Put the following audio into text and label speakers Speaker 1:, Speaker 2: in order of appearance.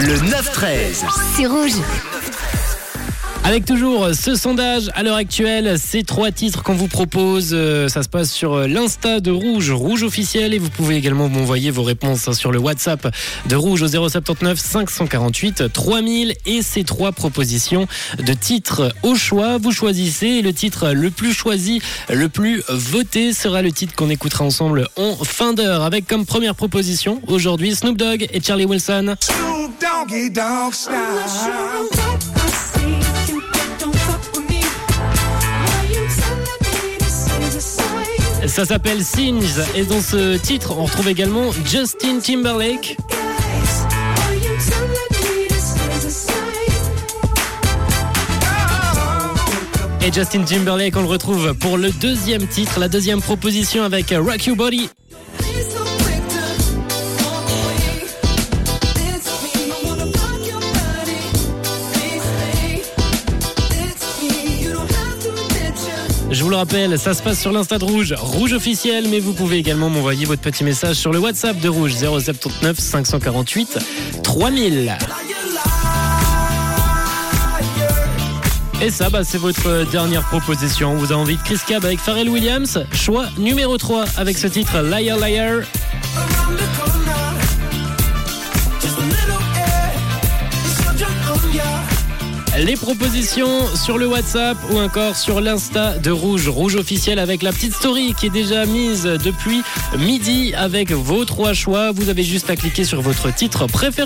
Speaker 1: Le 9-13.
Speaker 2: C'est rouge.
Speaker 3: Avec toujours ce sondage à l'heure actuelle, ces trois titres qu'on vous propose, euh, ça se passe sur euh, l'Insta de Rouge, Rouge officiel, et vous pouvez également m'envoyer vos réponses hein, sur le WhatsApp de Rouge au 079 548 3000 et ces trois propositions de titres au choix. Vous choisissez le titre le plus choisi, le plus voté sera le titre qu'on écoutera ensemble en fin d'heure avec comme première proposition aujourd'hui Snoop Dogg et Charlie Wilson.
Speaker 4: Doggy dog style.
Speaker 3: Ça s'appelle Sings et dans ce titre on retrouve également Justin Timberlake. Et Justin Timberlake, on le retrouve pour le deuxième titre, la deuxième proposition avec Rock Your Body. Je vous le rappelle, ça se passe sur l'Insta de Rouge, Rouge officiel, mais vous pouvez également m'envoyer votre petit message sur le WhatsApp de Rouge 079 548 3000. Et ça, bah, c'est votre dernière proposition. Vous avez envie de Chris Cab avec Pharrell Williams. Choix numéro 3 avec ce titre Liar Liar. Les propositions sur le WhatsApp ou encore sur l'Insta de Rouge, Rouge officiel avec la petite story qui est déjà mise depuis midi avec vos trois choix. Vous avez juste à cliquer sur votre titre préféré.